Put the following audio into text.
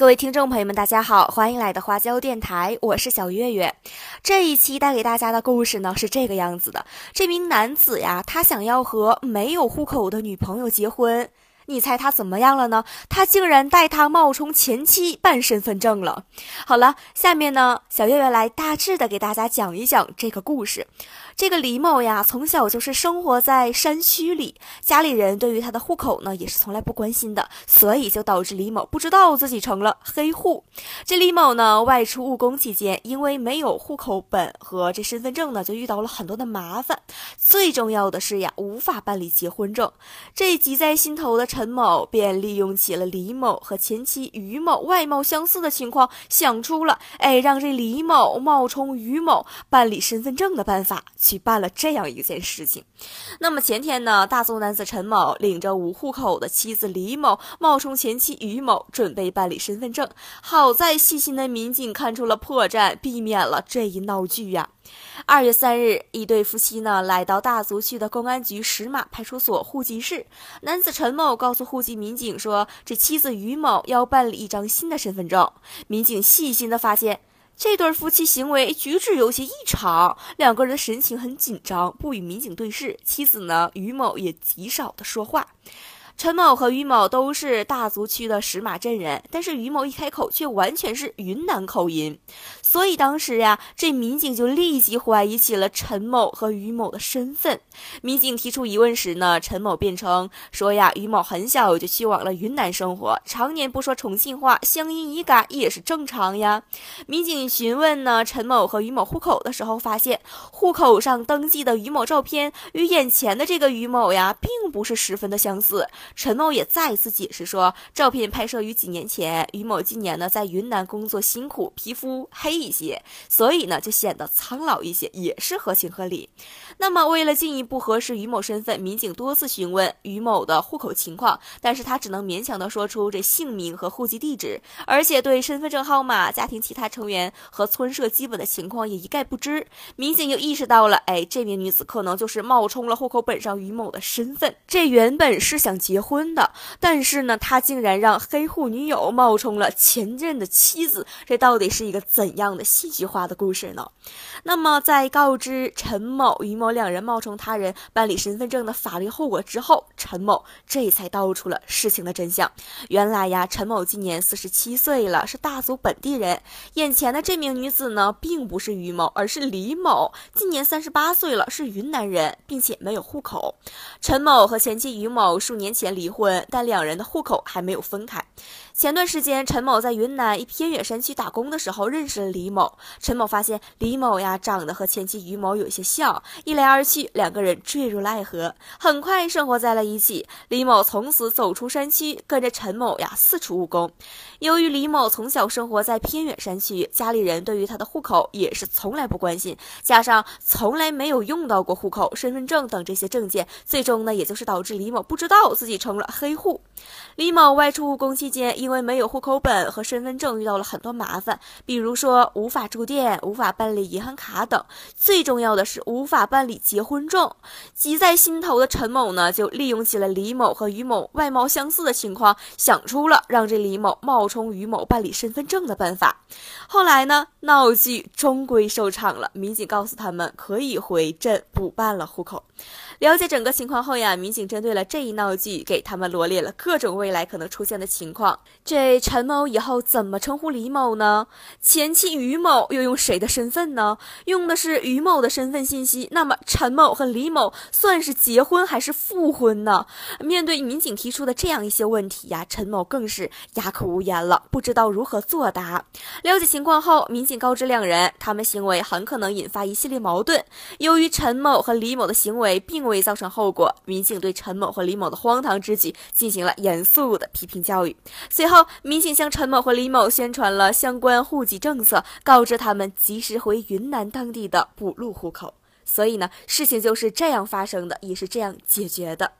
各位听众朋友们，大家好，欢迎来到花椒电台，我是小月月。这一期带给大家的故事呢是这个样子的：这名男子呀，他想要和没有户口的女朋友结婚。你猜他怎么样了呢？他竟然带他冒充前妻办身份证了。好了，下面呢，小月月来大致的给大家讲一讲这个故事。这个李某呀，从小就是生活在山区里，家里人对于他的户口呢，也是从来不关心的，所以就导致李某不知道自己成了黑户。这李某呢，外出务工期间，因为没有户口本和这身份证呢，就遇到了很多的麻烦。最重要的是呀，无法办理结婚证。这急在心头的陈。陈某便利用起了李某和前妻于某外貌相似的情况，想出了哎让这李某冒充于某办理身份证的办法，去办了这样一件事情。那么前天呢，大足男子陈某领着无户口的妻子李某，冒充前妻于某，准备办理身份证。好在细心的民警看出了破绽，避免了这一闹剧呀。二月三日，一对夫妻呢来到大足区的公安局石马派出所户籍室。男子陈某告诉户籍民警说，这妻子于某要办理一张新的身份证。民警细心的发现，这对夫妻行为举止有些异常，两个人的神情很紧张，不与民警对视。妻子呢，于某也极少的说话。陈某和于某都是大足区的石马镇人，但是于某一开口却完全是云南口音，所以当时呀，这民警就立即怀疑起了陈某和于某的身份。民警提出疑问时呢，陈某辩称说呀，于某很小就去往了云南生活，常年不说重庆话，乡音已改也是正常呀。民警询问呢，陈某和于某户口的时候，发现户口上登记的于某照片与眼前的这个于某呀，并不是十分的相似。陈某也再一次解释说，照片拍摄于几年前，于某今年呢在云南工作辛苦，皮肤黑一些，所以呢就显得苍老一些，也是合情合理。那么为了进一步核实于某身份，民警多次询问于某的户口情况，但是他只能勉强的说出这姓名和户籍地址，而且对身份证号码、家庭其他成员和村社基本的情况也一概不知。民警就意识到了，哎，这名女子可能就是冒充了户口本上于某的身份，这原本是想结。婚的，但是呢，他竟然让黑户女友冒充了前任的妻子，这到底是一个怎样的戏剧化的故事呢？那么，在告知陈某、于某两人冒充他人办理身份证的法律后果之后，陈某这才道出了事情的真相。原来呀，陈某今年四十七岁了，是大足本地人。眼前的这名女子呢，并不是于某，而是李某，今年三十八岁了，是云南人，并且没有户口。陈某和前妻于某数年前前离婚，但两人的户口还没有分开。前段时间，陈某在云南一偏远山区打工的时候，认识了李某。陈某发现李某呀长得和前妻于某有些像，一来二去，两个人坠入了爱河，很快生活在了一起。李某从此走出山区，跟着陈某呀四处务工。由于李某从小生活在偏远山区，家里人对于他的户口也是从来不关心，加上从来没有用到过户口、身份证等这些证件，最终呢，也就是导致李某不知道自己成了黑户。李某外出务工期间，因为没有户口本和身份证，遇到了很多麻烦，比如说无法住店、无法办理银行卡等，最重要的是无法办理结婚证。急在心头的陈某呢，就利用起了李某和于某外貌相似的情况，想出了让这李某冒充于某办理身份证的办法。后来呢，闹剧终归收场了，民警告诉他们可以回镇补办了户口。了解整个情况后呀，民警针对了这一闹剧，给他们罗列了各种未来可能出现的情况。这陈某以后怎么称呼李某呢？前妻于某又用谁的身份呢？用的是于某的身份信息，那么陈某和李某算是结婚还是复婚呢？面对民警提出的这样一些问题呀，陈某更是哑口无言了，不知道如何作答。了解情况后，民警告知两人，他们行为很可能引发一系列矛盾。由于陈某和李某的行为并未造成后果，民警对陈某和李某的荒唐之举进行了严肃的批评教育。随后，民警向陈某和李某宣传了相关户籍政策，告知他们及时回云南当地的补录户口。所以呢，事情就是这样发生的，也是这样解决的。